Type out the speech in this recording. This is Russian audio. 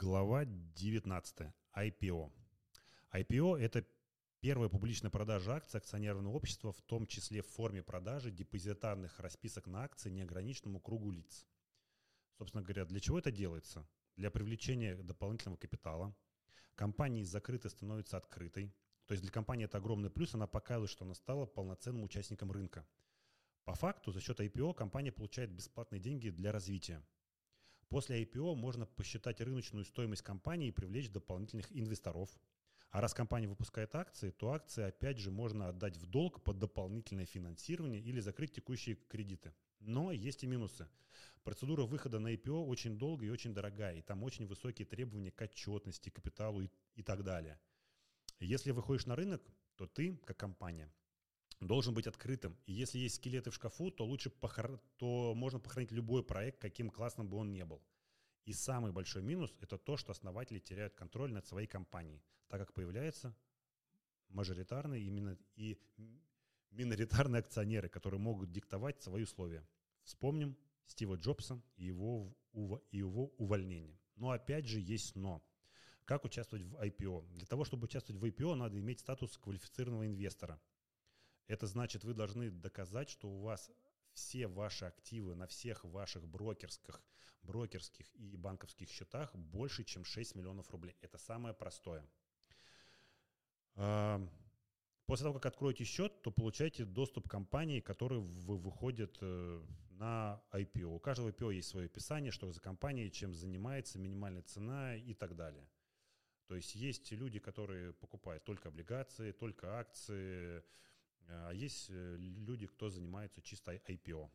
Глава 19. IPO. IPO – это первая публичная продажа акций акционерного общества, в том числе в форме продажи депозитарных расписок на акции неограниченному кругу лиц. Собственно говоря, для чего это делается? Для привлечения дополнительного капитала. Компания из закрытой становится открытой. То есть для компании это огромный плюс, она показывает, что она стала полноценным участником рынка. По факту, за счет IPO компания получает бесплатные деньги для развития. После IPO можно посчитать рыночную стоимость компании и привлечь дополнительных инвесторов. А раз компания выпускает акции, то акции опять же можно отдать в долг под дополнительное финансирование или закрыть текущие кредиты. Но есть и минусы. Процедура выхода на IPO очень долгая и очень дорогая, и там очень высокие требования к отчетности, капиталу и, и так далее. Если выходишь на рынок, то ты, как компания, должен быть открытым. И если есть скелеты в шкафу, то лучше похор... то можно похоронить любой проект, каким классным бы он ни был. И самый большой минус – это то, что основатели теряют контроль над своей компанией, так как появляются мажоритарные именно и миноритарные акционеры, которые могут диктовать свои условия. Вспомним Стива Джобса и его, и его увольнение. Но опять же есть «но». Как участвовать в IPO? Для того, чтобы участвовать в IPO, надо иметь статус квалифицированного инвестора – это значит, вы должны доказать, что у вас все ваши активы на всех ваших брокерских, брокерских и банковских счетах больше, чем 6 миллионов рублей. Это самое простое. А, после того, как откроете счет, то получаете доступ к компании, которые выходят э, на IPO. У каждого IPO есть свое описание, что за компания, чем занимается, минимальная цена и так далее. То есть есть люди, которые покупают только облигации, только акции, а есть э, люди, кто занимается чисто IPO.